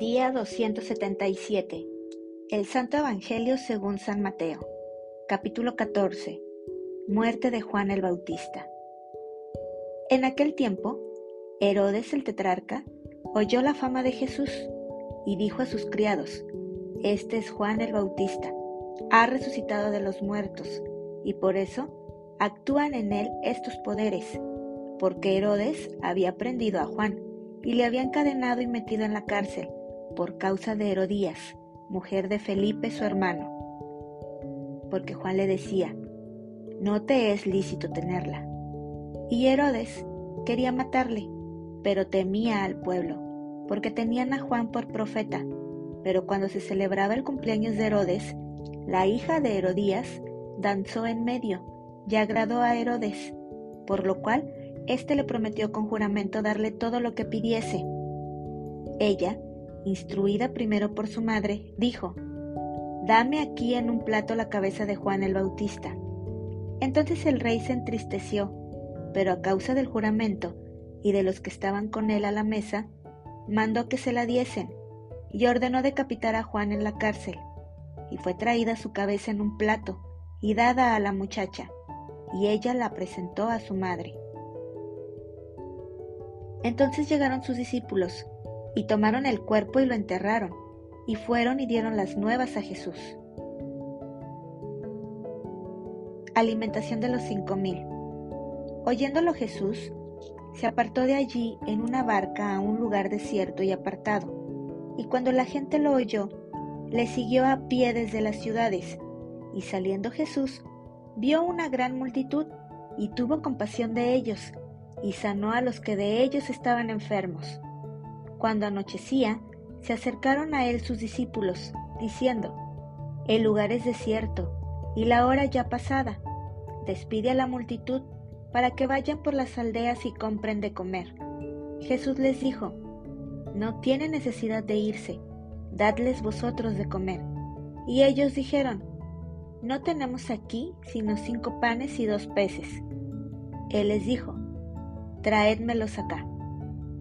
Día 277. El Santo Evangelio según San Mateo. Capítulo 14. Muerte de Juan el Bautista. En aquel tiempo, Herodes el tetrarca oyó la fama de Jesús y dijo a sus criados, Este es Juan el Bautista, ha resucitado de los muertos, y por eso actúan en él estos poderes, porque Herodes había prendido a Juan y le había encadenado y metido en la cárcel por causa de Herodías, mujer de Felipe su hermano. Porque Juan le decía, no te es lícito tenerla. Y Herodes quería matarle, pero temía al pueblo, porque tenían a Juan por profeta. Pero cuando se celebraba el cumpleaños de Herodes, la hija de Herodías danzó en medio y agradó a Herodes, por lo cual éste le prometió con juramento darle todo lo que pidiese. Ella, instruida primero por su madre, dijo, Dame aquí en un plato la cabeza de Juan el Bautista. Entonces el rey se entristeció, pero a causa del juramento y de los que estaban con él a la mesa, mandó que se la diesen y ordenó decapitar a Juan en la cárcel. Y fue traída su cabeza en un plato y dada a la muchacha, y ella la presentó a su madre. Entonces llegaron sus discípulos, y tomaron el cuerpo y lo enterraron, y fueron y dieron las nuevas a Jesús. Alimentación de los cinco mil. Oyéndolo Jesús, se apartó de allí en una barca a un lugar desierto y apartado, y cuando la gente lo oyó, le siguió a pie desde las ciudades, y saliendo Jesús, vio una gran multitud, y tuvo compasión de ellos, y sanó a los que de ellos estaban enfermos. Cuando anochecía, se acercaron a él sus discípulos, diciendo, El lugar es desierto, y la hora ya pasada. Despide a la multitud para que vayan por las aldeas y compren de comer. Jesús les dijo, No tiene necesidad de irse, dadles vosotros de comer. Y ellos dijeron, No tenemos aquí sino cinco panes y dos peces. Él les dijo, traédmelos acá.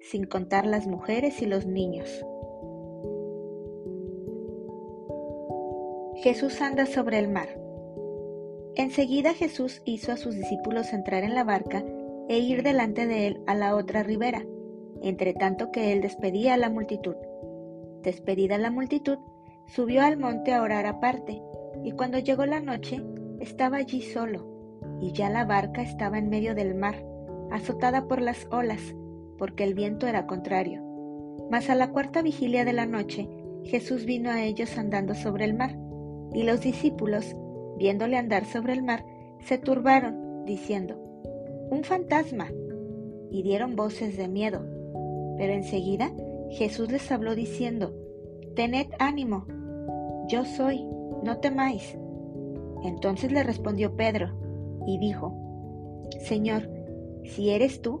sin contar las mujeres y los niños. Jesús anda sobre el mar. Enseguida Jesús hizo a sus discípulos entrar en la barca e ir delante de él a la otra ribera, entre tanto que él despedía a la multitud. Despedida la multitud, subió al monte a orar aparte, y cuando llegó la noche, estaba allí solo, y ya la barca estaba en medio del mar, azotada por las olas, porque el viento era contrario. Mas a la cuarta vigilia de la noche, Jesús vino a ellos andando sobre el mar, y los discípulos, viéndole andar sobre el mar, se turbaron, diciendo, Un fantasma, y dieron voces de miedo. Pero enseguida Jesús les habló diciendo, Tened ánimo, yo soy, no temáis. Entonces le respondió Pedro, y dijo, Señor, si eres tú,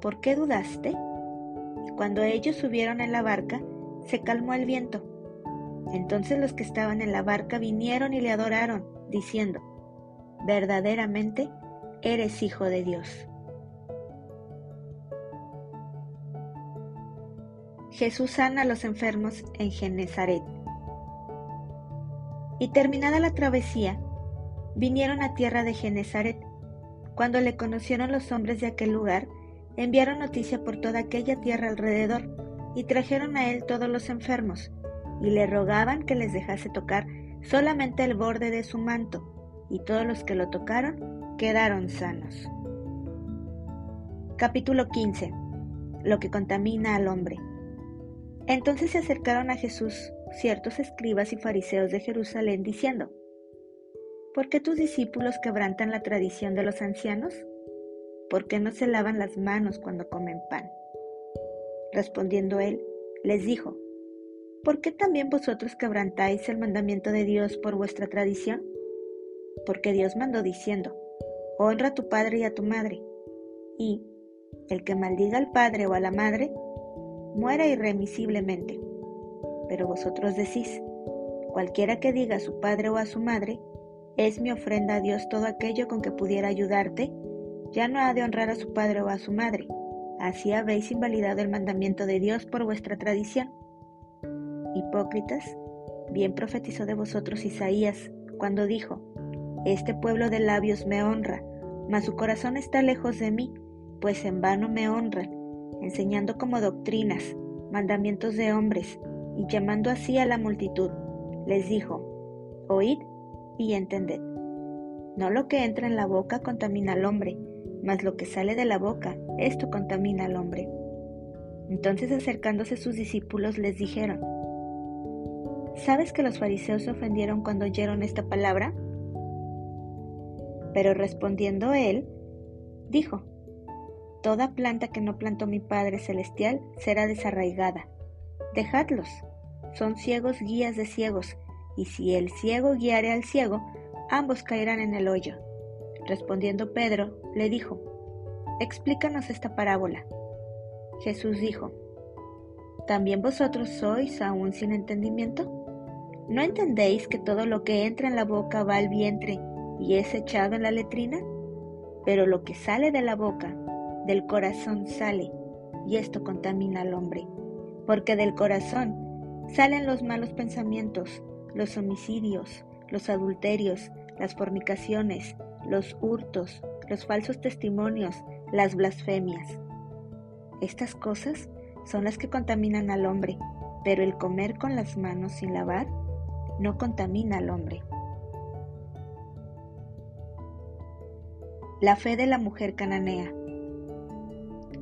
¿por qué dudaste? Y cuando ellos subieron en la barca, se calmó el viento. Entonces los que estaban en la barca vinieron y le adoraron, diciendo, verdaderamente eres hijo de Dios. Jesús sana a los enfermos en Genezaret. Y terminada la travesía, vinieron a tierra de Genezaret. Cuando le conocieron los hombres de aquel lugar, enviaron noticia por toda aquella tierra alrededor y trajeron a él todos los enfermos, y le rogaban que les dejase tocar solamente el borde de su manto, y todos los que lo tocaron quedaron sanos. Capítulo 15. Lo que contamina al hombre. Entonces se acercaron a Jesús ciertos escribas y fariseos de Jerusalén diciendo, ¿Por qué tus discípulos quebrantan la tradición de los ancianos? ¿Por qué no se lavan las manos cuando comen pan? Respondiendo él, les dijo, ¿por qué también vosotros quebrantáis el mandamiento de Dios por vuestra tradición? Porque Dios mandó diciendo, honra a tu padre y a tu madre, y el que maldiga al padre o a la madre, muera irremisiblemente. Pero vosotros decís, cualquiera que diga a su padre o a su madre, es mi ofrenda a Dios todo aquello con que pudiera ayudarte, ya no ha de honrar a su padre o a su madre. Así habéis invalidado el mandamiento de Dios por vuestra tradición. Hipócritas, bien profetizó de vosotros Isaías cuando dijo, Este pueblo de labios me honra, mas su corazón está lejos de mí, pues en vano me honran, enseñando como doctrinas, mandamientos de hombres, y llamando así a la multitud, les dijo, Oíd y entended. No lo que entra en la boca contamina al hombre, mas lo que sale de la boca, esto contamina al hombre. Entonces acercándose sus discípulos les dijeron, ¿Sabes que los fariseos se ofendieron cuando oyeron esta palabra? Pero respondiendo él, dijo, Toda planta que no plantó mi Padre Celestial será desarraigada. Dejadlos, son ciegos guías de ciegos, y si el ciego guiare al ciego, ambos caerán en el hoyo. Respondiendo Pedro, le dijo, Explícanos esta parábola. Jesús dijo, ¿También vosotros sois aún sin entendimiento? ¿No entendéis que todo lo que entra en la boca va al vientre y es echado en la letrina? Pero lo que sale de la boca, del corazón sale, y esto contamina al hombre, porque del corazón salen los malos pensamientos, los homicidios, los adulterios, las fornicaciones, los hurtos, los falsos testimonios, las blasfemias. Estas cosas son las que contaminan al hombre, pero el comer con las manos sin lavar no contamina al hombre. La fe de la mujer cananea.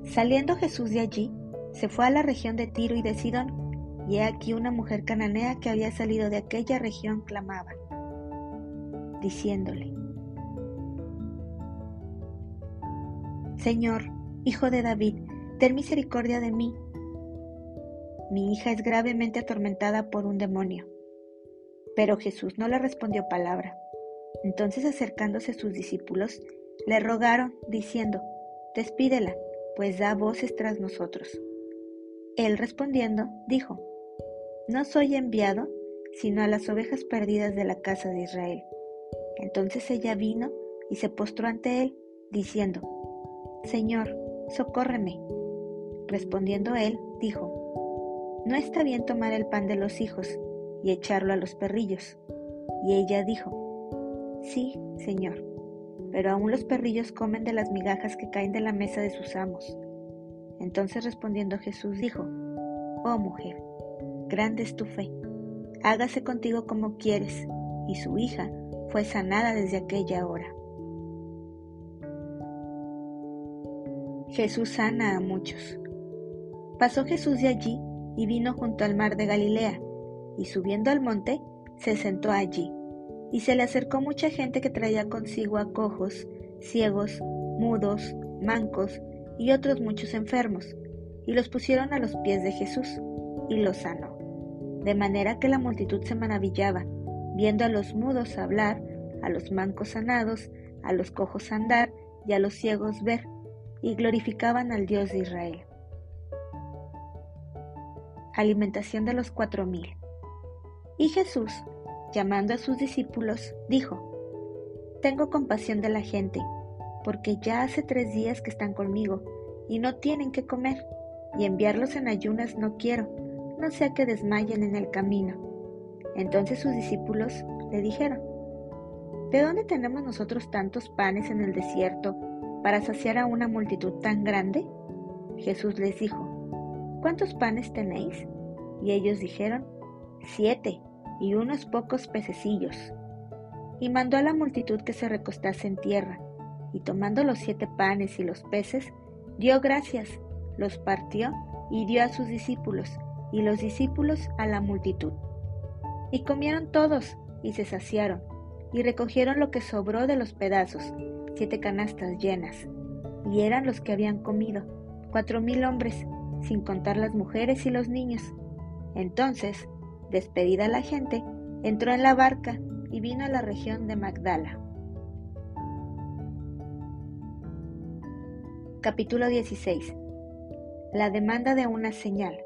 Saliendo Jesús de allí, se fue a la región de Tiro y de Sidón, y he aquí una mujer cananea que había salido de aquella región clamaba, diciéndole, Señor, Hijo de David, ten misericordia de mí. Mi hija es gravemente atormentada por un demonio. Pero Jesús no le respondió palabra. Entonces acercándose sus discípulos, le rogaron, diciendo, Despídela, pues da voces tras nosotros. Él respondiendo, dijo, No soy enviado, sino a las ovejas perdidas de la casa de Israel. Entonces ella vino y se postró ante él, diciendo, Señor, socórreme. Respondiendo él, dijo, No está bien tomar el pan de los hijos y echarlo a los perrillos. Y ella dijo, Sí, Señor, pero aún los perrillos comen de las migajas que caen de la mesa de sus amos. Entonces respondiendo Jesús dijo, Oh mujer, grande es tu fe, hágase contigo como quieres. Y su hija fue sanada desde aquella hora. Jesús sana a muchos. Pasó Jesús de allí y vino junto al mar de Galilea y subiendo al monte, se sentó allí, y se le acercó mucha gente que traía consigo a cojos, ciegos, mudos, mancos y otros muchos enfermos, y los pusieron a los pies de Jesús, y los sanó. De manera que la multitud se maravillaba, viendo a los mudos hablar, a los mancos sanados, a los cojos andar y a los ciegos ver, y glorificaban al Dios de Israel. Alimentación de los cuatro mil. Y Jesús, llamando a sus discípulos, dijo, Tengo compasión de la gente, porque ya hace tres días que están conmigo y no tienen que comer, y enviarlos en ayunas no quiero, no sea que desmayen en el camino. Entonces sus discípulos le dijeron, ¿De dónde tenemos nosotros tantos panes en el desierto para saciar a una multitud tan grande? Jesús les dijo, ¿cuántos panes tenéis? Y ellos dijeron, siete y unos pocos pececillos. Y mandó a la multitud que se recostase en tierra, y tomando los siete panes y los peces, dio gracias, los partió y dio a sus discípulos, y los discípulos a la multitud. Y comieron todos, y se saciaron, y recogieron lo que sobró de los pedazos, siete canastas llenas, y eran los que habían comido, cuatro mil hombres, sin contar las mujeres y los niños. Entonces, despedida la gente, entró en la barca y vino a la región de Magdala. Capítulo 16 La demanda de una señal.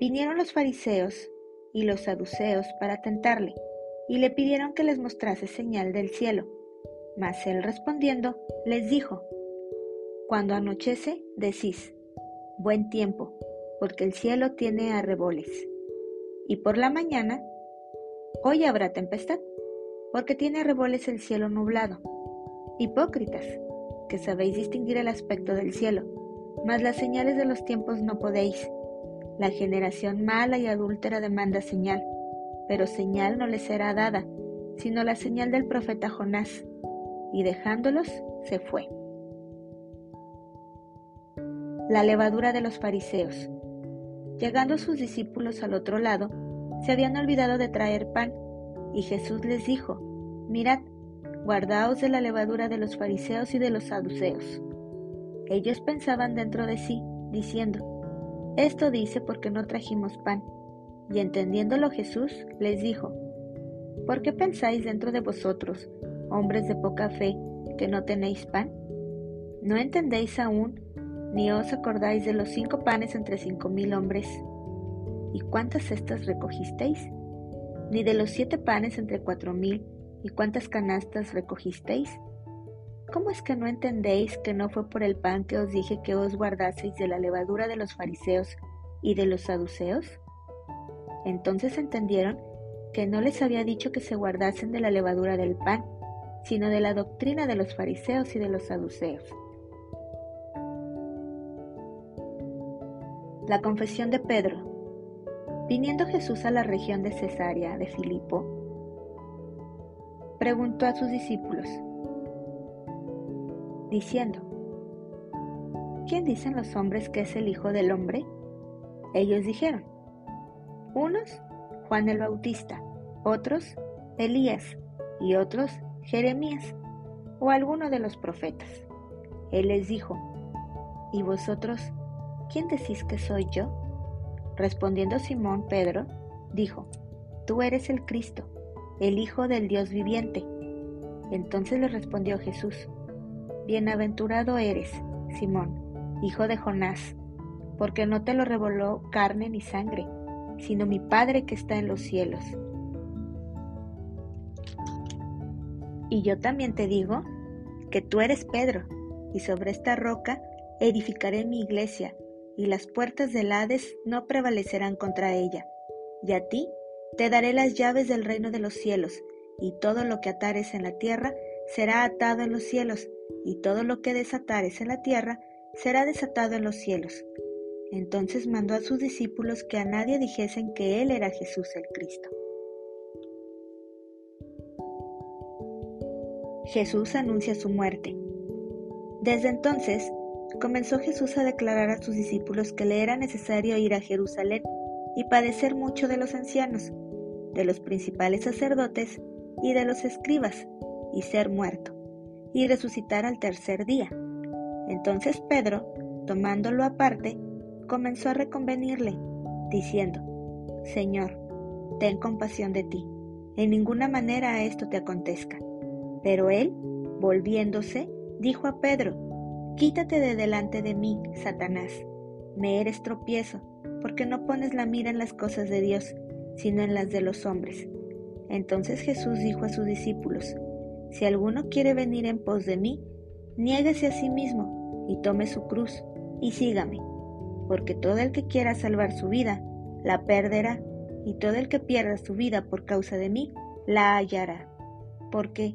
Vinieron los fariseos y los saduceos para tentarle, y le pidieron que les mostrase señal del cielo. Mas él respondiendo les dijo, Cuando anochece, decís, buen tiempo, porque el cielo tiene arreboles. Y por la mañana, hoy habrá tempestad, porque tiene arreboles el cielo nublado. Hipócritas, que sabéis distinguir el aspecto del cielo, mas las señales de los tiempos no podéis. La generación mala y adúltera demanda señal, pero señal no le será dada, sino la señal del profeta Jonás. Y dejándolos, se fue. La levadura de los fariseos. Llegando sus discípulos al otro lado, se habían olvidado de traer pan, y Jesús les dijo, Mirad, guardaos de la levadura de los fariseos y de los saduceos. Ellos pensaban dentro de sí, diciendo, esto dice porque no trajimos pan. Y entendiéndolo Jesús les dijo, ¿por qué pensáis dentro de vosotros, hombres de poca fe, que no tenéis pan? ¿No entendéis aún, ni os acordáis de los cinco panes entre cinco mil hombres? ¿Y cuántas cestas recogisteis? ¿Ni de los siete panes entre cuatro mil, y cuántas canastas recogisteis? ¿Cómo es que no entendéis que no fue por el pan que os dije que os guardaseis de la levadura de los fariseos y de los saduceos? Entonces entendieron que no les había dicho que se guardasen de la levadura del pan, sino de la doctrina de los fariseos y de los saduceos. La confesión de Pedro. Viniendo Jesús a la región de Cesarea de Filipo, preguntó a sus discípulos, diciendo, ¿quién dicen los hombres que es el Hijo del Hombre? Ellos dijeron, unos, Juan el Bautista, otros, Elías, y otros, Jeremías, o alguno de los profetas. Él les dijo, ¿y vosotros, quién decís que soy yo? Respondiendo Simón Pedro, dijo, Tú eres el Cristo, el Hijo del Dios viviente. Entonces le respondió Jesús, Bienaventurado eres, Simón, hijo de Jonás, porque no te lo revoló carne ni sangre, sino mi Padre que está en los cielos. Y yo también te digo que tú eres Pedro, y sobre esta roca edificaré mi iglesia, y las puertas del Hades no prevalecerán contra ella. Y a ti te daré las llaves del reino de los cielos, y todo lo que atares en la tierra será atado en los cielos, y todo lo que desatares en la tierra será desatado en los cielos. Entonces mandó a sus discípulos que a nadie dijesen que Él era Jesús el Cristo. Jesús anuncia su muerte. Desde entonces, comenzó Jesús a declarar a sus discípulos que le era necesario ir a Jerusalén y padecer mucho de los ancianos, de los principales sacerdotes y de los escribas, y ser muerto y resucitar al tercer día. Entonces Pedro, tomándolo aparte, comenzó a reconvenirle, diciendo, Señor, ten compasión de ti, en ninguna manera esto te acontezca. Pero él, volviéndose, dijo a Pedro, Quítate de delante de mí, Satanás, me eres tropiezo, porque no pones la mira en las cosas de Dios, sino en las de los hombres. Entonces Jesús dijo a sus discípulos, si alguno quiere venir en pos de mí, niéguese a sí mismo y tome su cruz y sígame, porque todo el que quiera salvar su vida, la perderá, y todo el que pierda su vida por causa de mí, la hallará. Porque,